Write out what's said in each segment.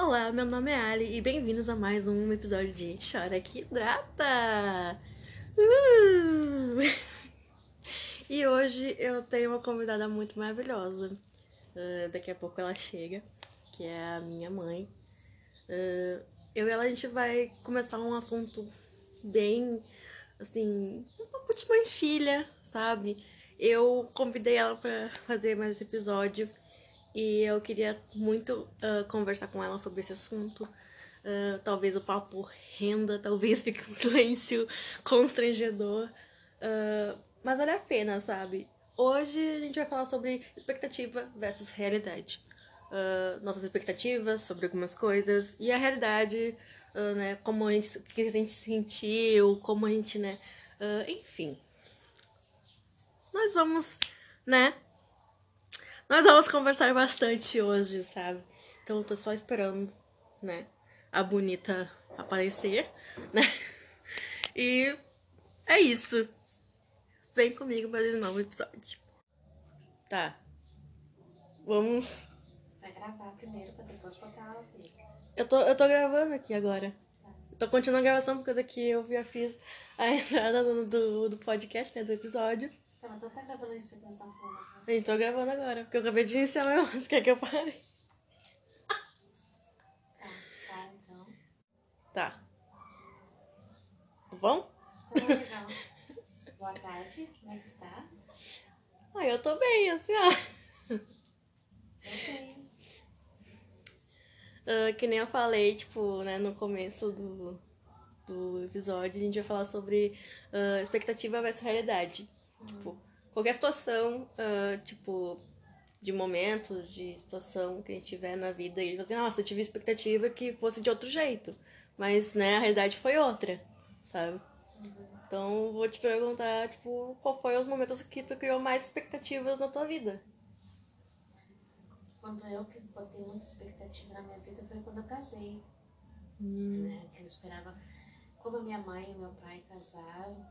Olá, meu nome é Ali e bem-vindos a mais um episódio de Chora que Hidrata! Uh! E hoje eu tenho uma convidada muito maravilhosa. Uh, daqui a pouco ela chega, que é a minha mãe. Uh, eu e ela a gente vai começar um assunto bem assim, um papo de mãe filha, sabe? Eu convidei ela para fazer mais esse episódio e eu queria muito uh, conversar com ela sobre esse assunto. Uh, talvez o papo renda, talvez fique um silêncio constrangedor. Uh, mas vale a pena, sabe? Hoje a gente vai falar sobre expectativa versus realidade. Nossas expectativas sobre algumas coisas e a realidade, né? Como a gente, que a gente sentiu, como a gente, né? Enfim. Nós vamos, né? Nós vamos conversar bastante hoje, sabe? Então eu tô só esperando, né? A bonita aparecer, né? E é isso. Vem comigo para esse novo episódio. Tá. Vamos. Vai gravar primeiro pra depois botar ao vivo. Eu tô, eu tô gravando aqui agora. Eu tô continuando a gravação porque daqui eu já fiz a entrada do, do, do podcast, né? Do episódio. Tá, mas tu tá gravando isso que nós estamos falando? Eu tô gravando agora, porque eu acabei de iniciar meu Você quer que eu pare? Tá, tá, então. Tá. Tá bom? Tá legal. Boa tarde, como é que está? Ah, eu tô bem, assim, ó. Ok. Ah, que nem eu falei, tipo, né, no começo do, do episódio, a gente vai falar sobre ah, expectativa versus realidade. Tipo, qualquer situação, ah, tipo, de momentos, de situação que a gente tiver na vida, e a gente fala assim, nossa, eu tive expectativa que fosse de outro jeito. Mas, né, a realidade foi outra, sabe? Então, vou te perguntar, tipo, qual foi os momentos que tu criou mais expectativas na tua vida? Quando eu que botei muita expectativa na minha vida foi quando eu casei. Né? Que eu esperava. Como a minha mãe e meu pai casaram,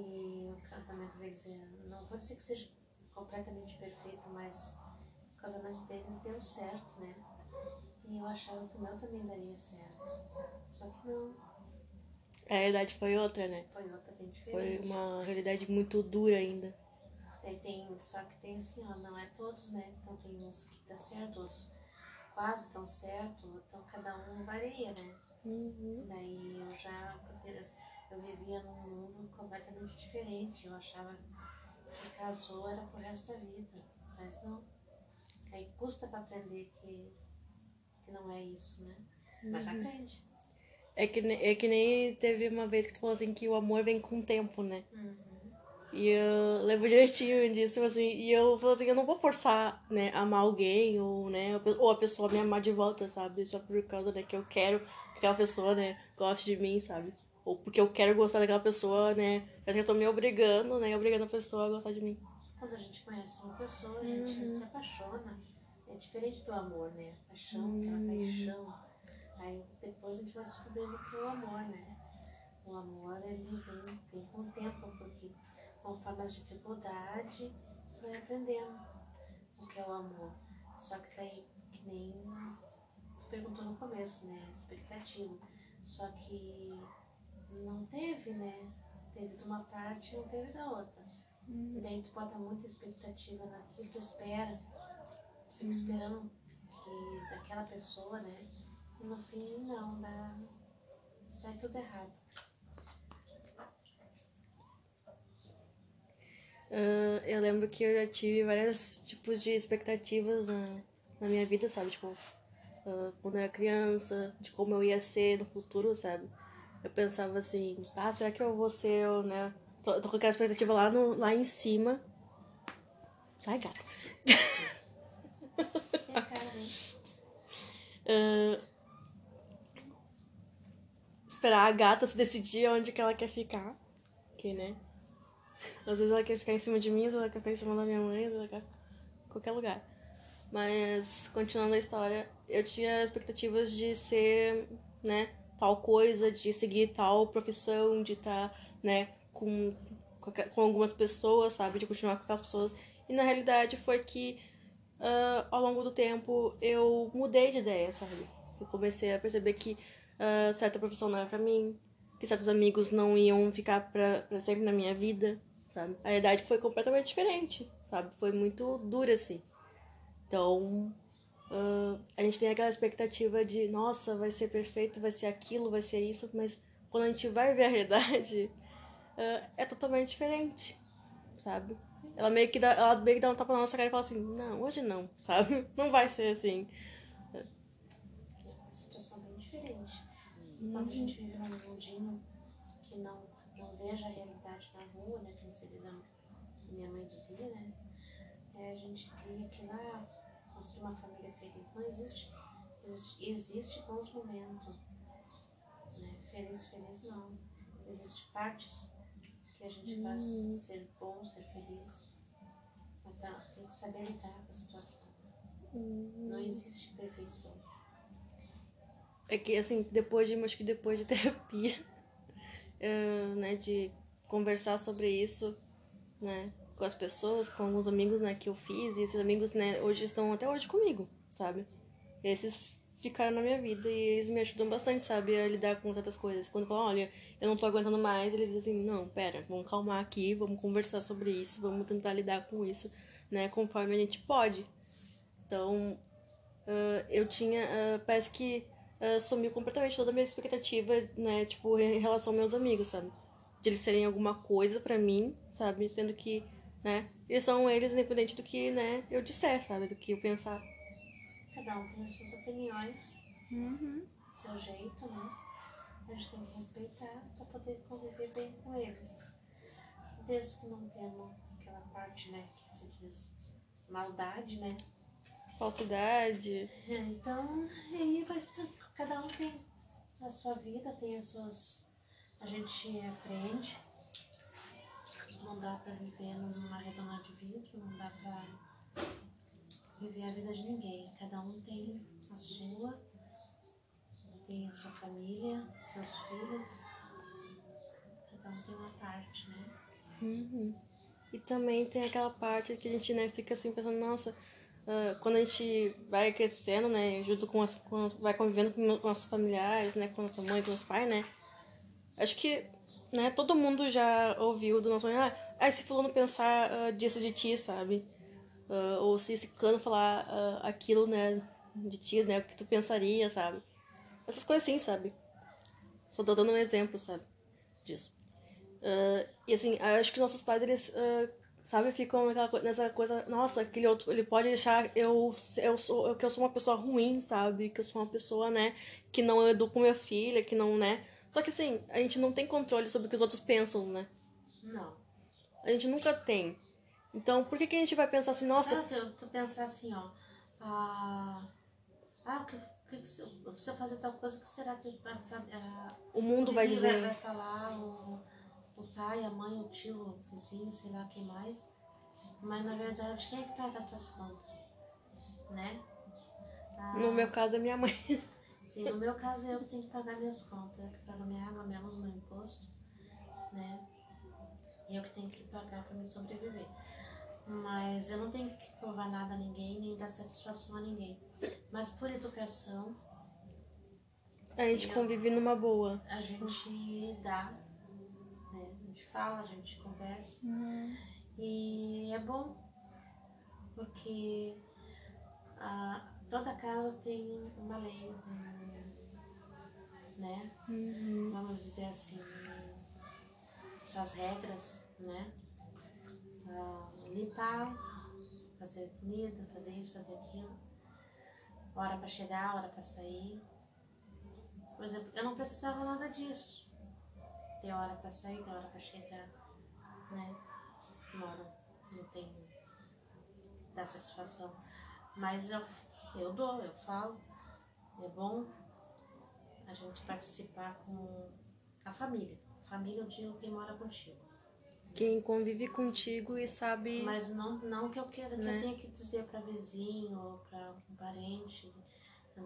e o casamento deles, é- não vou dizer que seja completamente perfeito, mas o casamento deles deu certo, né? E eu achava que o meu também daria certo. Só que não, A realidade foi outra, né? foi outra bem Foi diferente. uma realidade muito dura ainda. Daí tem, só que tem assim, ó, não é todos, né? Então tem uns que dá certo, outros quase tão certo, então cada um varia, né? Daí eu já, eu vivia num mundo completamente diferente, eu achava que casou era pro resto da vida, mas não. Aí custa pra aprender que, que não é isso, né? Mas aprende. É que, é que nem teve uma vez que tu falou assim que o amor vem com o tempo, né? E eu lembro direitinho disso, assim, e eu falei assim, eu não vou forçar, né, amar alguém, ou, né, ou a pessoa me amar de volta, sabe? Só por causa, né, que eu quero que aquela pessoa, né, goste de mim, sabe? Ou porque eu quero gostar daquela pessoa, né, eu tô me obrigando, né, obrigando a pessoa a gostar de mim. Quando a gente conhece uma pessoa, a gente se apaixona. É diferente do amor, né? Paixão, aquela paixão. Aí depois a gente vai descobrindo que é o amor, né? O amor, ele vem, vem com o tempo, porque conforme as dificuldades, vai aprendendo o que é o amor. Só que daí, que nem tu perguntou no começo, né? Expectativa. Só que não teve, né? Teve de uma parte e não teve da outra. E daí tu bota muita expectativa naquilo, tu espera, tu fica esperando que daquela pessoa, né? E no fim não, dá. sai tudo errado. Ah, eu lembro que eu já tive vários tipos de expectativas na, na minha vida, sabe? Tipo, ah, quando eu era criança, de como eu ia ser no futuro, sabe? Eu pensava assim, ah, será que eu vou ser, eu, né? Tô, tô com aquela expectativa lá, no, lá em cima. Sai, cara. A cara, né? Ah, esperar a gata se decidir onde que ela quer ficar. Que, né? Às vezes ela quer ficar em cima de mim, às vezes ela quer ficar em cima da minha mãe, às vezes ela quer qualquer lugar. Mas, continuando a história, eu tinha expectativas de ser, né, tal coisa, de seguir tal profissão, de estar, né, com, com algumas pessoas, sabe? De continuar com aquelas pessoas. E na realidade foi que ah, ao longo do tempo eu mudei de ideia, sabe? Eu comecei a perceber que uh, certa profissão não era pra mim, que certos amigos não iam ficar pra, pra sempre na minha vida, sabe? A realidade foi completamente diferente, sabe? Foi muito dura, assim. Então, uh, a gente tem aquela expectativa de, nossa, vai ser perfeito, vai ser aquilo, vai ser isso, mas quando a gente vai ver a realidade, uh, é totalmente diferente, sabe? Ela meio que dá, ela meio que dá um tapa na nossa cara e fala assim, não, hoje não, sabe? Não vai ser assim. É uma situação bem diferente. Quando a gente vive num mundinho que não, não veja a realidade na rua, né? Como se diz, a minha mãe dizia, né? É, a gente cria que lá construir uma família feliz. Não existe. Existe, existe bons momentos. Né? Feliz, feliz não. Existem partes que a gente faz ser bom, ser feliz. Então, tem que saber lidar com a situação. Não existe perfeição. É que, assim, depois de, acho que depois de terapia, uh, né, de conversar sobre isso, né, com as pessoas, com alguns amigos, né, que eu fiz, e esses amigos, né, hoje estão até hoje comigo, sabe? Esses ficaram na minha vida e eles me ajudam bastante, sabe, a lidar com certas coisas. Quando falam, olha, eu não tô aguentando mais, eles dizem assim, não, pera, vamos calmar aqui, vamos conversar sobre isso, vamos tentar lidar com isso, né, conforme a gente pode. Então, uh, eu tinha, uh, parece que uh, sumiu completamente toda a minha expectativa, né, tipo, em relação aos meus amigos, sabe? De eles serem alguma coisa para mim, sabe? Sendo que, né, eles são eles independente do que, né, eu disser, sabe? Do que eu pensar. Cada um tem as suas opiniões, Uhum. seu jeito, né? A gente tem que respeitar para poder conviver bem com eles. Desde que não tenham aquela parte, né, que se diz maldade, né? Falsidade. É, Então, aí vai ser, cada um tem a sua vida, tem as suas. A gente aprende. Não dá pra viver numa redonda de vidro, não dá pra viver a vida de ninguém. Cada um tem a sua, tem a sua família, seus filhos. Cada um tem uma parte, né? Uhum. E também tem aquela parte que a gente, né, fica assim pensando, nossa, ah, quando a gente vai crescendo, né, junto com as, com as- vai convivendo com, com nossos familiares, né, com nossa mãe, com nosso pai, né, acho que, né, todo mundo já ouviu do nosso pai, ah, ah, se fulano pensar ah, disso de ti, sabe, Ah, ou se esse cano falar ah, aquilo, né, de ti, né, o que tu pensaria, sabe, essas coisas assim, sabe, só tô dando um exemplo, sabe, disso. Ah, e assim, eu acho que nossos pais, eles, sabe, ficam naquela, nessa coisa, nossa, aquele outro, ele pode achar eu, eu sou, que eu sou uma pessoa ruim, sabe? Que eu sou uma pessoa, né, que não educo minha filha, que não, né. Só que assim, a gente não tem controle sobre o que os outros pensam, né? Não. A gente nunca tem. Então, por que, que a gente vai pensar assim, nossa, Claro que eu tu pensar assim, ó. Ah, ah o que, o que, se, se eu fazer tal coisa, o que será que a, a, o mundo vai vizinho dizer. Vai, falar, o, o pai, a mãe, o tio, o vizinho, sei lá quem mais. Mas na verdade, quem é que paga as tuas contas? Né? Ah, No meu caso, é minha mãe. Sim, no meu caso eu que tenho que pagar minhas contas. Eu que pago minha água, minha luz, meu imposto, né? E eu que tenho que pagar para me sobreviver. Mas eu não tenho que provar nada a ninguém, nem dar satisfação a ninguém. Mas por educação, A gente convive numa boa. a gente dá, né? A gente fala, a gente conversa. E é bom, porque ah, toda casa tem uma lei, né? Vamos dizer assim, suas regras, né? Ah, limpar, fazer comida, fazer isso, fazer aquilo. Hora para chegar, hora para sair. Por exemplo, eu não precisava nada disso. Tem hora para sair, tem hora para chegar, né? Hora não tem dar satisfação. Mas eu, eu dou, eu falo. É bom a gente participar com a família. Família, eu digo quem mora contigo. Quem convive contigo e sabe. Mas não, não que eu queira, que Né? eu tenha que dizer para vizinho ou para um parente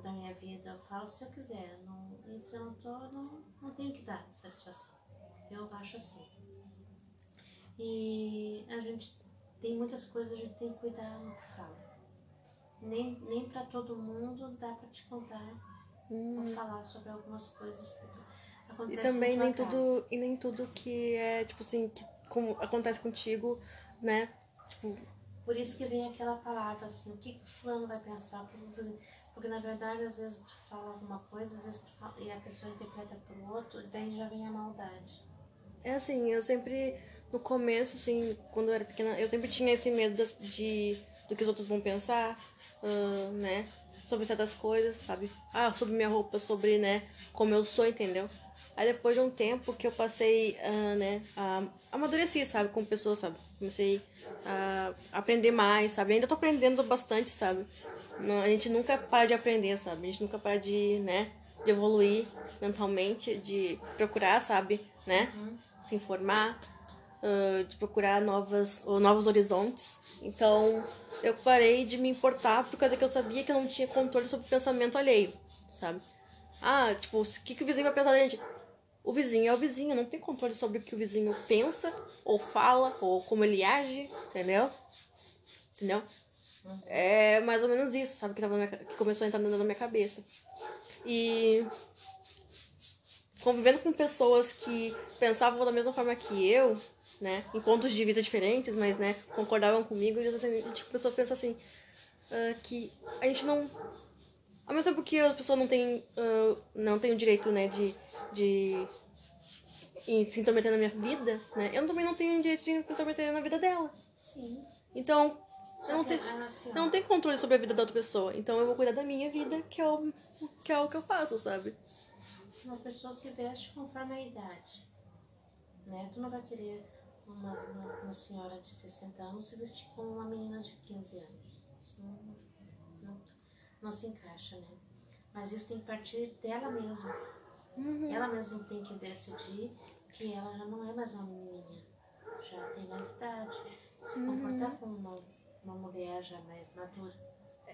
da minha vida. Eu falo se eu quiser. Não, se eu não tô, não, não tenho que dar satisfação. Eu acho assim. E a gente tem muitas coisas, a gente tem que cuidar no que fala. Nem, nem para todo mundo dá para te contar Vou falar sobre algumas coisas que E também nem tua tudo, casa. e nem tudo que é, tipo assim, que como acontece contigo, né? Tipo, Por isso que vem aquela palavra assim, o que o fulano vai pensar, o que eu vou fazer? Porque na verdade, às vezes tu fala alguma coisa, às vezes tu fala, e a pessoa interpreta pro outro, e daí já vem a maldade. É assim, eu sempre, no começo, assim, quando eu era pequena, eu sempre tinha esse medo das- de, do que os outros vão pensar, ah, né? Sobre certas coisas, sabe? Ah, sobre minha roupa, sobre, né, como eu sou, entendeu? Aí depois de um tempo que eu passei, ah, né, a amadureci, sabe, como pessoa, sabe? Comecei a aprender mais, sabe? Ainda tô aprendendo bastante, sabe? Não, a gente nunca para de aprender, sabe? A gente nunca para de, né, de evoluir mentalmente, de procurar, sabe, né? Se informar, ah, de procurar novas, ou novos horizontes. Então, eu parei de me importar por causa que eu sabia que eu não tinha controle sobre o pensamento alheio, sabe? Ah, tipo, o que, que o vizinho vai pensar da gente? O vizinho é o vizinho, não tem controle sobre o que o vizinho pensa, ou fala, ou como ele age, entendeu? Entendeu? É mais ou menos isso, sabe? Que, tava na minha que começou a entrar da minha cabeça. E convivendo com pessoas que pensavam da mesma forma que eu, né? Em pontos de vida diferentes, mas, né, concordavam comigo, e assim, a gente começou a pensar assim, ah, que a gente não. Ao mesmo tempo que a pessoa não tem, ah, não tem o direito, né, de, de se intrometer na minha vida, né? Eu também não tenho o direito de me intrometer na vida dela. Sim. Então, eu não tenho, não tem controle sobre a vida da outra pessoa. Então eu vou cuidar da minha vida, que é o que, é o que eu faço, sabe? uma pessoa se veste conforme a idade. Né? Tu não vai querer uma, uma, uma senhora de 60 anos se vestir como uma menina de 15 anos. Isso não, não se encaixa, né? Mas isso tem que partir dela mesma. Ela mesma tem que decidir que ela já não é mais uma menininha. Já tem mais idade. Se comportar como uma, uma mulher já mais madura.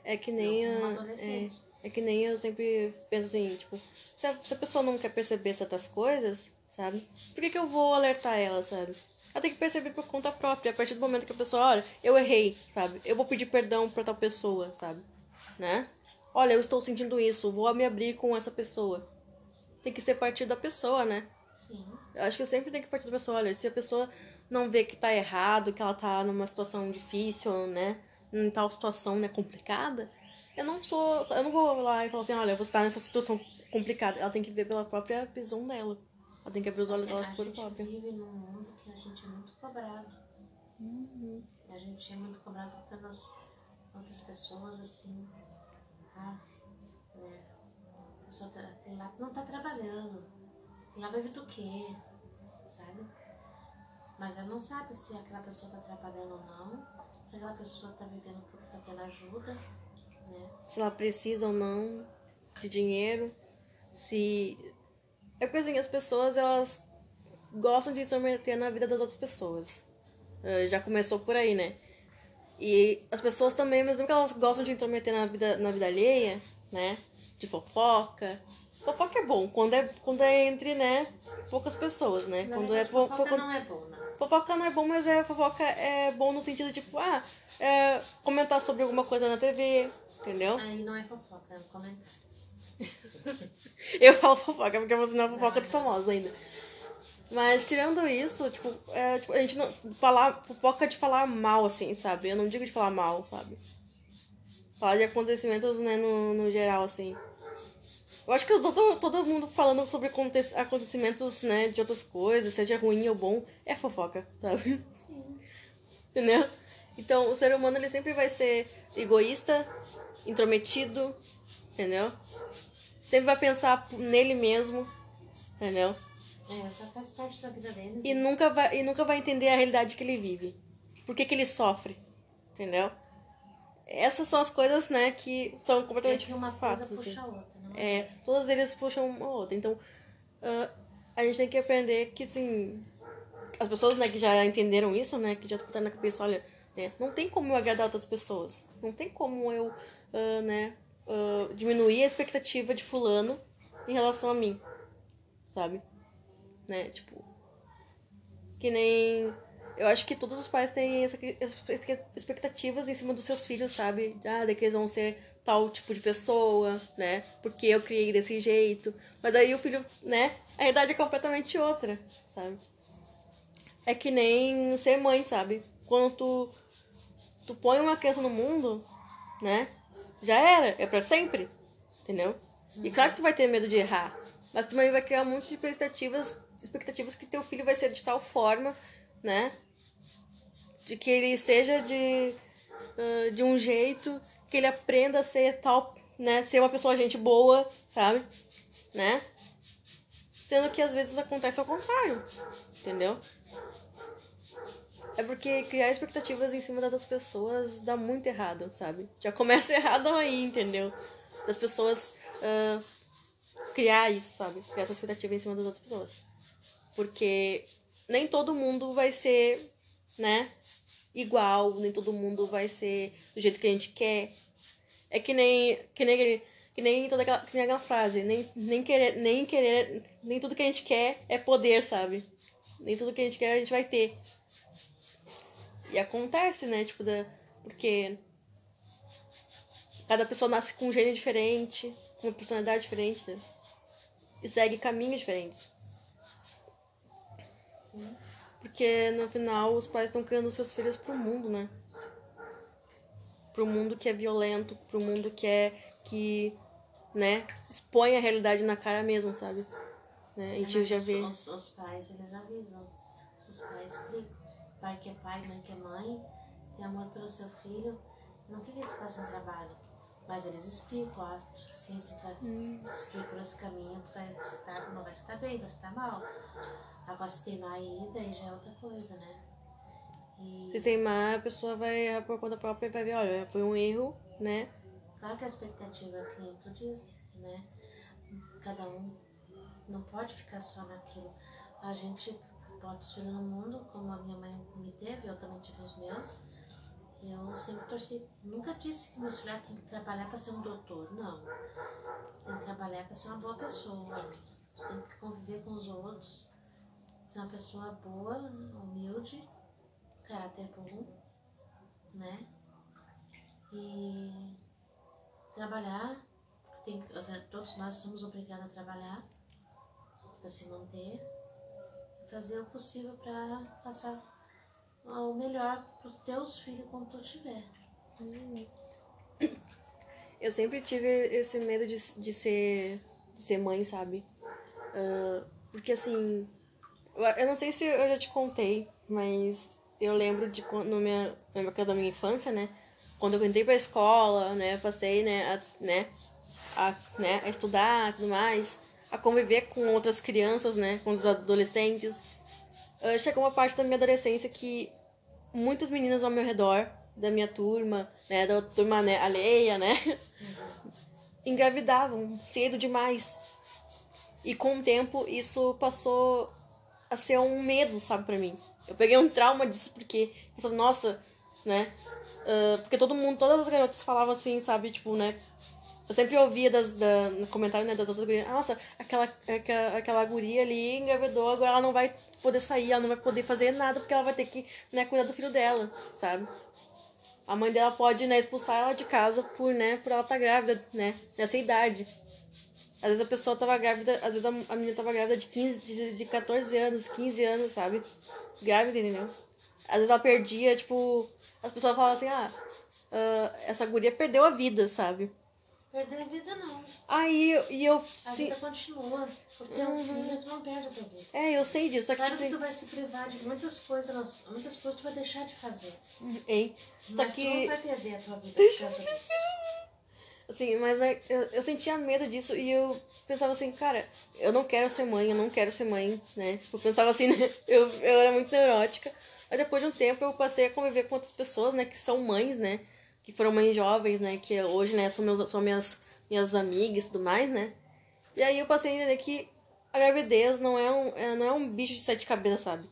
É que Não nem uma a, é, adolescente. é que nem eu sempre penso assim, tipo, se a, se a pessoa não quer perceber certas coisas, sabe? Por que, que eu vou alertar ela, sabe? Ela tem que perceber por conta própria, a partir do momento que a pessoa, olha, eu errei, sabe? Eu vou pedir perdão pra tal pessoa, sabe? Né? Olha, eu estou sentindo isso, vou me abrir com essa pessoa. Tem que ser partir da pessoa, né? Sim. Eu acho que sempre tem que partir da pessoa. Olha, se a pessoa não vê que tá errado, que ela tá numa situação difícil, né? Em tal situação, né, complicada, eu não sou. Eu não vou lá e falar assim, olha, você tá nessa situação complicada. Ela tem que ver pela própria visão dela. Ela tem que abrir os olhos dela a por gente própria. vive num mundo que a gente é muito cobrado. A gente é muito cobrado pelas outras pessoas, assim. Ah, né? A pessoa tá, aquele lá não tá trabalhando. Aquele lá vive do quê? Sabe? Mas ela não sabe se aquela pessoa tá trabalhando ou não. Se aquela pessoa tá vivendo porque tá tendo ajuda, né? Se ela precisa ou não de dinheiro. Se. É porque assim, as pessoas, elas gostam de se meter na vida das outras pessoas. Eh, Já começou por aí, né? E as pessoas também, mesmo que elas gostam de intrometer na vida, na vida alheia, né? De fofoca. Fofoca é bom quando é, quando é entre, né, poucas pessoas, né? Na quando verdade, é fo- fofoca fo- não é bom, né? Fofoca não é bom, mas é fofoca é bom no sentido de, tipo, ah, é, comentar sobre alguma coisa na TV, entendeu? Aí não é fofoca, é um comentário. Eu falo fofoca, porque você não é fofoca dos famosos ainda. Mas tirando isso, tipo, é, tipo, a gente não. Falar, fofoca de falar mal, assim, sabe? Eu não digo de falar mal, sabe? Falar de acontecimentos, né, no, no geral, assim. Eu acho que todo, todo mundo falando sobre aconte- acontecimentos, né, de outras coisas, seja ruim ou bom, é fofoca, sabe? Sim. Entendeu? Então, o ser humano, ele sempre vai ser egoísta, intrometido, entendeu? Sempre vai pensar nele mesmo, entendeu? É, já faz parte da vida deles. E nunca vai, e nunca vai entender a realidade que ele vive. Por que, que ele sofre, entendeu? Essas são as coisas, né, que são É completamente que uma coisa fatos, assim. puxa a outra, não é? É, todas eles puxam uma outra. Então, ah, a gente tem que aprender que, assim, as pessoas, né, que já entenderam isso, né, que já tá na cabeça, olha, né, não tem como eu agradar outras pessoas. Não tem como eu, ah, né, ah, diminuir a expectativa de fulano em relação a mim, sabe? Né, tipo, que nem... Eu acho que todos os pais têm essa- expectativas em cima dos seus filhos, sabe? Ah, de que eles vão ser tal tipo de pessoa, né? Porque eu criei desse jeito. Mas aí o filho, né? A realidade é completamente outra, sabe? É que nem ser mãe, sabe? Quando tu, tu põe uma criança no mundo, né? Já era, é para sempre, entendeu? E claro que tu vai ter medo de errar, mas tu também vai criar um monte de expectativas, expectativas que teu filho vai ser de tal forma, né? De que ele seja de, uh, de um jeito, que ele aprenda a ser tal, né? Ser uma pessoa gente boa, sabe? Né? Sendo que às vezes acontece ao contrário, entendeu? É porque criar expectativas em cima das pessoas dá muito errado, sabe? Já começa errado aí, entendeu? Das pessoas uh, criar isso, sabe? Criar essa expectativa em cima das outras pessoas. Porque nem todo mundo vai ser, né? Igual, nem todo mundo vai ser do jeito que a gente quer. É que nem, que nem, que nem toda aquela, que nem aquela frase, nem, nem querer, nem querer, nem tudo que a gente quer é poder, sabe? Nem tudo que a gente quer a gente vai ter. E acontece, né? Tipo, da, porque cada pessoa nasce com um gênio diferente, com uma personalidade diferente, né? E segue caminhos diferentes. Sim. Porque no final os pais estão criando seus filhos pro mundo, né? Pro mundo que é violento, pro mundo que é. que. né? Expõe a realidade na cara mesmo, sabe? Né? A gente É, já vê. Os, os pais, eles avisam. Os pais explicam. Pai que é pai, mãe que é mãe, tem amor pelo seu filho. Não quer que eles façam trabalho. Mas eles explicam, ó, se tu vai seguir por esse caminho, tu vai estar, não vai estar bem, vai estar mal. Agora se teimar aí, daí já é outra coisa, né? E Se teimar, a pessoa vai errar por conta própria e vai ver, olha, foi um erro, né? claro que a expectativa é que nem tu diz, né? Cada um não pode ficar só naquilo. A gente bota os filhos no mundo, como a minha mãe me teve, eu também tive os meus. Eu sempre torci, nunca disse que meus filhos têm que trabalhar para ser um doutor, não. Tem que trabalhar para ser uma boa pessoa, tem que conviver com os outros, ser uma pessoa boa, humilde, caráter bom, né? E trabalhar, tem, todos nós somos obrigados a trabalhar para se manter, fazer o possível para passar o melhor para os teus filhos quando tu tiver. Eu sempre tive esse medo de, de, ser, de ser mãe, sabe? Ah, porque assim. Eu, não sei se eu já te contei, mas eu lembro de quando, no minha, na época da minha infância, né? Quando eu entrei pra escola, né? Passei, né? A, né, a, né, a estudar tudo mais, a conviver com outras crianças, né? Com os adolescentes. Ah, chegou uma parte da minha adolescência que muitas meninas ao meu redor, da minha turma, né, da turma né, alheia, né, engravidavam cedo demais. E com o tempo isso passou a ser um medo, sabe, pra mim. Eu peguei um trauma disso porque nossa, né, ah, porque todo mundo, todas as garotas falavam assim, sabe, tipo, né, eu sempre ouvia das, da, no comentário, né, das outras gurias, nossa, aquela, aquela, aquela guria ali engravidou, agora ela não vai poder sair, ela não vai poder fazer nada, porque ela vai ter que, né, cuidar do filho dela, sabe? A mãe dela pode, né, expulsar ela de casa por, né, por ela estar grávida, né, nessa idade. Às vezes a pessoa tava grávida, às vezes a, menina tava grávida de 15, de, de 14 anos, 15 anos, sabe? Grávida, entendeu? Às vezes ela perdia, tipo, as pessoas falavam assim, ah, ah, essa guria perdeu a vida, sabe? Perder a vida não. Aí e eu. A Sim, vida continua. Por ter um filho, tu não perde a tua vida. é, eu sei disso. Que, Claro que assim, tu vai se privar de muitas coisas, muitas coisas tu vai deixar de fazer. hein? Só Mas tu não que. vai perder a tua vida por causa disso. Assim, mas né, eu, eu sentia medo disso e eu pensava assim, cara, eu não quero ser mãe, eu não quero ser mãe, né? Eu pensava assim, né? Eu, eu era muito neurótica. Mas depois de um tempo eu passei a conviver com outras pessoas, né, que são mães, né? Que foram mães jovens, né? Que hoje, né, são, meus, são minhas, minhas amigas e tudo mais, né? E aí eu passei a entender que a gravidez não é um, é- não é um bicho de sete cabeças, sabe?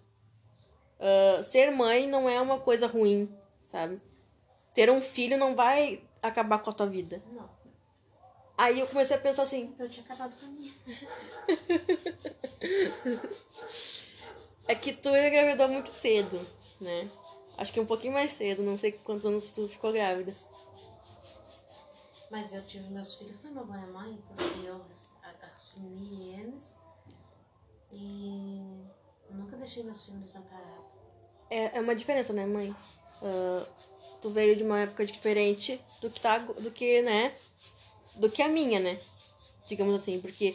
Ah, ser mãe não é uma coisa ruim, sabe? Ter um filho não vai acabar com a tua vida. Não. Aí eu comecei a pensar assim, Então eu tinha acabado com a minha. é que tu engravidou muito cedo, né? Acho que um pouquinho mais cedo, não sei quantos anos tu ficou grávida. Mas eu tive meus filhos, foi meu pai e mãe, porque eu assumi eles e nunca deixei meus filhos desamparados. É, é uma diferença, né, mãe? Ah, tu veio de uma época diferente do que tá, do que, né? Do que a minha, né? Digamos assim, porque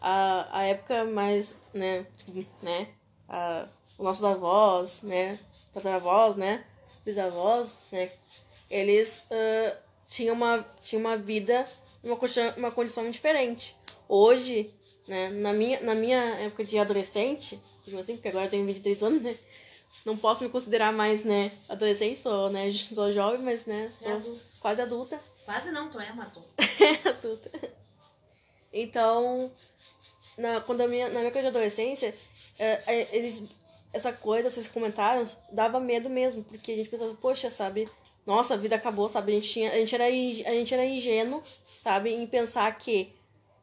a, a época mais, né, né? A, os nossos avós, né? Tataravós, né? Bisavós, né? Eles ah, tinham uma, tinham uma vida, uma condição, uma condição diferente. Hoje, né, na minha, na minha época de adolescente, assim, porque agora eu tenho 23 anos, né? Não posso me considerar mais, né, adolescente, sou, né, sou jovem, mas, né, É sou adulta. quase adulta. Quase não, tu é uma adulta. adulta. Então, na, quando a minha, na minha época de adolescência, é, é, eles, essa coisa, esses comentários, dava medo mesmo, porque a gente pensava, poxa, sabe, nossa, a vida acabou, sabe, a gente, tinha, a gente, era, a gente era ingênuo, sabe, em pensar que,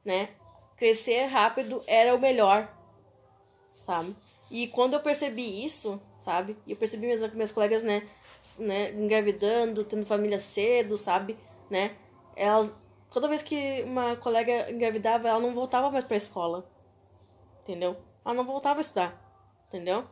né, crescer rápido era o melhor, sabe? E quando eu percebi isso, sabe? E eu percebi minhas, minhas colegas, né, né, engravidando, tendo família cedo, sabe? Né? Elas, toda vez que uma colega engravidava, ela não voltava mais pra escola. Entendeu? Ela não voltava a estudar. Entendeu?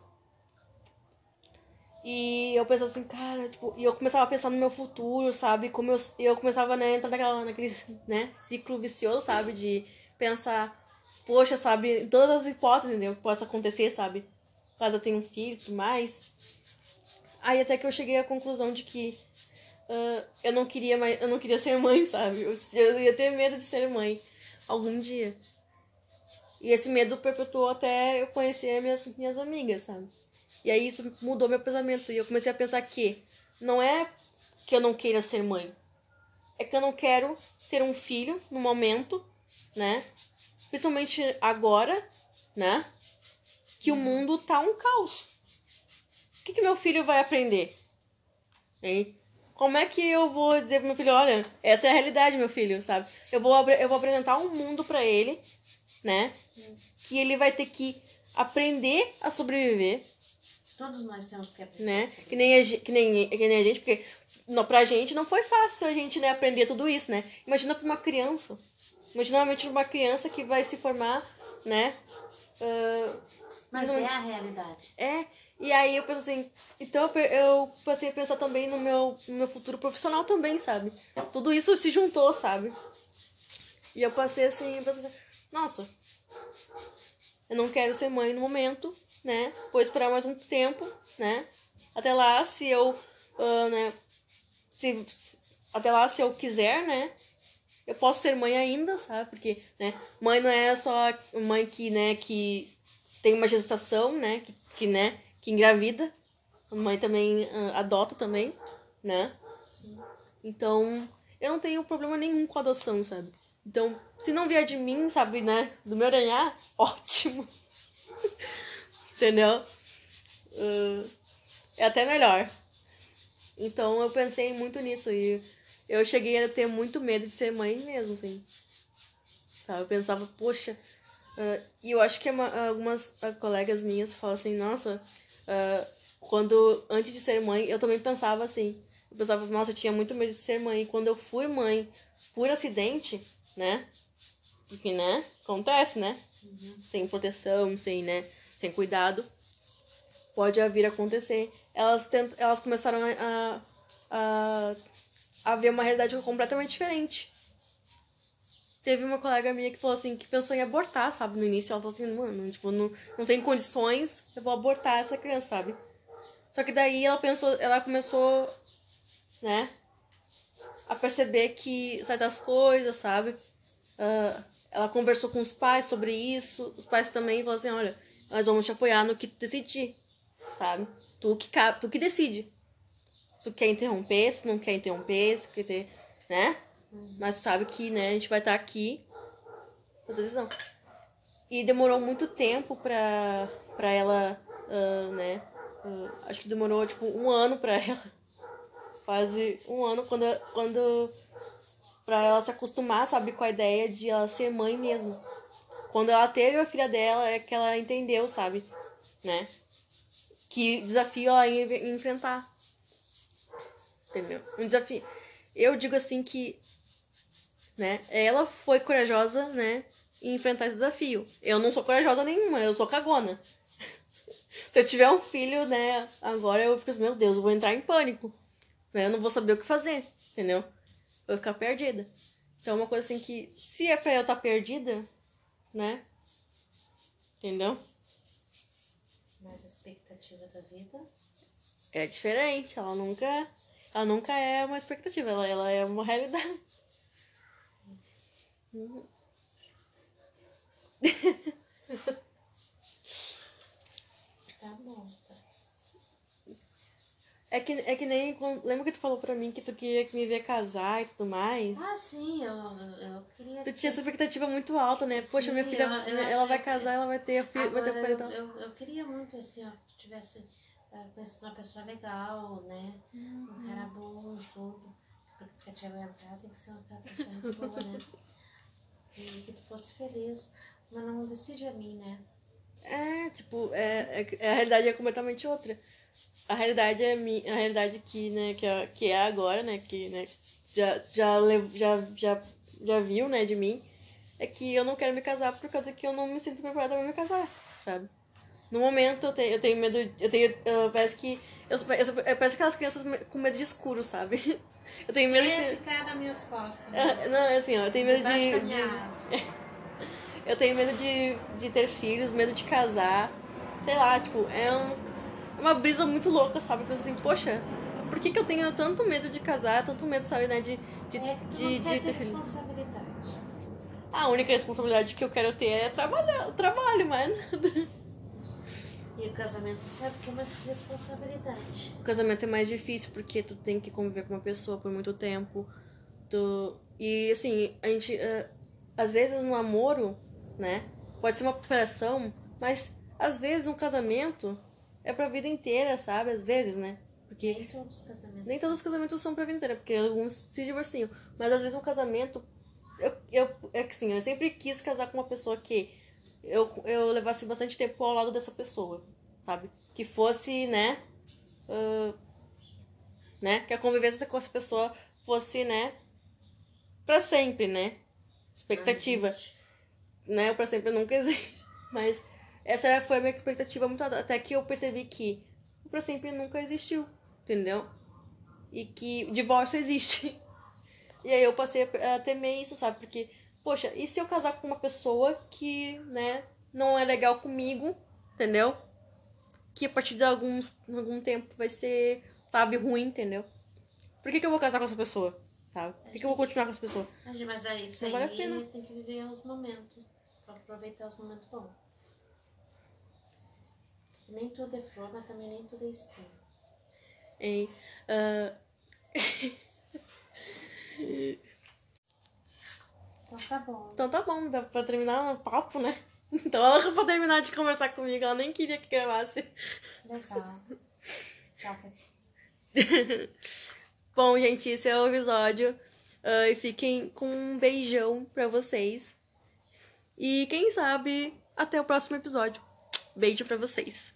E eu pensava assim, cara, tipo, e eu começava a pensar no meu futuro, sabe? Como eu, eu começava né, a entrar naquela, naquele né, ciclo vicioso, sabe? De pensar, poxa, sabe, todas as hipóteses, entendeu? Que possa acontecer, sabe? Caso eu tenha um filho e tudo mais. Aí até que eu cheguei à conclusão de que ah, eu não queria mais, eu não queria ser mãe, sabe? Eu, eu ia ter medo de ser mãe algum dia. E esse medo perpetuou até eu conhecer minhas, minhas amigas, sabe? E aí isso mudou meu pensamento. E eu comecei a pensar que não é que eu não queira ser mãe. É que eu não quero ter um filho no momento, né? Principalmente agora, né? Que o mundo tá um caos. O que, que meu filho vai aprender? Hein? Como é que eu vou dizer pro meu filho, olha, essa é a realidade, meu filho, sabe? Eu vou, eu vou apresentar um mundo pra ele, né? Que ele vai ter que aprender a sobreviver, Todos nós temos que aprender. né? Que nem a, que nem, que nem a gente, porque não, pra gente não foi fácil a gente né, aprender tudo isso, né? Imagina pra uma criança. Imagina realmente uma criança que vai se formar, né? ah, Mas não- é a realidade. é, e aí eu penso assim, então eu passei a pensar também no meu, no meu futuro profissional também, sabe? Tudo isso se juntou, sabe? E eu passei assim, eu pensei assim, nossa, eu não quero ser mãe no momento, né? Vou esperar mais um tempo, né? Até lá, se eu, ah, né? Se, até lá, se eu quiser, né? Eu posso ser mãe ainda, sabe? Porque, né? Mãe não é só mãe que, né? Que tem uma gestação, né? Que, que né? Que engravida. A mãe também ah, adota também, né? Então, eu não tenho problema nenhum com adoção, sabe? Então, se não vier de mim, sabe, né? Do meu DNA, ótimo. Entendeu? Ah, é até melhor. Então, eu pensei muito nisso e eu cheguei a ter muito medo de ser mãe mesmo, assim. Sabe? Eu pensava, poxa. ah, e eu acho que uma- algumas ah, colegas minhas falam assim, nossa, quando antes de ser mãe, eu também pensava assim. Eu pensava, nossa, eu tinha muito medo de ser mãe. E quando eu fui mãe por acidente, né? Porque, né? Acontece, né? Sem proteção, sem, né? Sem cuidado. Pode vir a acontecer. Elas, tent... elas começaram a, a, a ver uma realidade completamente diferente. Teve uma colega minha que falou assim, que pensou em abortar, sabe? No início, ela falou assim, mano, tipo, não, não tem condições, eu vou abortar essa criança, sabe? Só que daí ela pensou, ela começou, né? A perceber que certas coisas, sabe? Ah, ela conversou com os pais sobre isso. Os pais também falaram assim, olha, nós vamos te apoiar no que tu decidir, sabe? Tu que, tu que decide. Se tu quer interromper, se tu não quer interromper, se tu quer ter, né? Mas sabe que, né, a gente vai estar aqui pra tua decisão. E demorou muito tempo pra, pra ela, ah, né? ah, acho que demorou, tipo, um ano pra ela. Quase um ano quando, quando pra ela se acostumar, sabe, com a ideia de ela ser mãe mesmo. Quando ela teve a filha dela, é que ela entendeu, sabe, né? Que desafio ela ia enfrentar. Entendeu? Um desafio. Eu digo assim que né? Ela foi corajosa, né? Em enfrentar esse desafio. Eu não sou corajosa nenhuma, eu sou cagona. Se eu tiver um filho, né, agora eu fico assim, meu Deus, eu vou entrar em pânico. Né? Eu não vou saber o que fazer, entendeu? Eu vou ficar perdida. Então, é uma coisa assim que, se é pra eu estar tá perdida, né? Entendeu? Mas a expectativa da vida é diferente. Ela nunca, ela nunca é uma expectativa, ela, ela é uma realidade. Uhum. tá bom, tá. É que, é que nem. Lembra que tu falou pra mim que tu queria me ver casar e tudo mais? Ah, sim, eu, eu queria. Tu tinha essa expectativa muito alta, né? Poxa, sim, minha filha, eu, eu ela vai casar, ela vai ter filho, vai ter filho. Eu, eu, eu queria muito, assim, ó, que tivesse uma pessoa legal, né? Uhum. Um cara bom, tudo. Porque a tia vai entrar, tem que ser uma pessoa muito boa, né? E que tu fosse feliz. Mas não decide a mim, né? É, tipo, é, é, a realidade é completamente outra. A realidade é mi, a realidade que, né, que é, que é agora, né, que, né, já, já, já, já, já viu, né, de mim, é que eu não quero me casar por causa que eu não me sinto preparada pra me casar, sabe? No momento eu tenho, eu tenho medo, eu tenho, eu, parece que, eu, eu, eu parece aquelas crianças com medo de escuro, sabe? Eu tenho medo de... ficar nas minhas costas. Não, é assim, ó, eu tenho medo de... de... eu tenho medo de, de ter filhos, medo de casar, sei lá, tipo, é um, uma brisa muito louca, sabe? Penso assim, poxa, por que, que eu tenho tanto medo de casar, tanto medo, sabe, né, de, de, é de, de, ter responsabilidade. A única responsabilidade que eu quero ter é trabalhar, trabalho, mas nada. E o casamento sabe que é mais responsabilidade. O casamento é mais difícil porque tu tem que conviver com uma pessoa por muito tempo. Tu... E assim, a gente. Uh, às vezes no namoro, né? Pode ser uma preparação, mas às vezes um casamento é pra vida inteira, sabe? Às vezes, né? Porque nem todos os casamentos. Nem todos os casamentos são pra vida inteira, porque alguns se divorciam. Mas às vezes um casamento. Eu, eu, é que assim, eu sempre quis casar com uma pessoa que eu, eu levasse bastante tempo ao lado dessa pessoa, sabe? Que fosse, né? Uh, né? Que a convivência com essa pessoa fosse, né? Pra sempre, né? Expectativa. Né? O pra sempre nunca existe. Mas essa foi a minha expectativa muito alta. Até que eu percebi que o pra sempre nunca existiu. Entendeu? E que o divórcio existe. E aí eu passei a temer isso, sabe? Porque poxa, e se eu casar com uma pessoa que, né, não é legal comigo, entendeu? Que a partir de alguns, algum tempo vai ser, sabe, ruim, entendeu? Por que, que eu vou casar com essa pessoa? Sabe? Por que, que eu vou continuar com essa pessoa? Mas é isso não aí, vale a pena. tem que viver os momentos. Pra aproveitar os momentos bons. Nem tudo é flor, mas também nem tudo é espinho. Ei, uh... Então tá bom. Então tá bom, dá pra terminar o papo, né? Então ela pra terminar de conversar comigo, ela nem queria que gravasse. Legal. Tchau, bom, gente, esse é o episódio. Uh, e fiquem com um beijão pra vocês. E quem sabe, até o próximo episódio. Beijo pra vocês.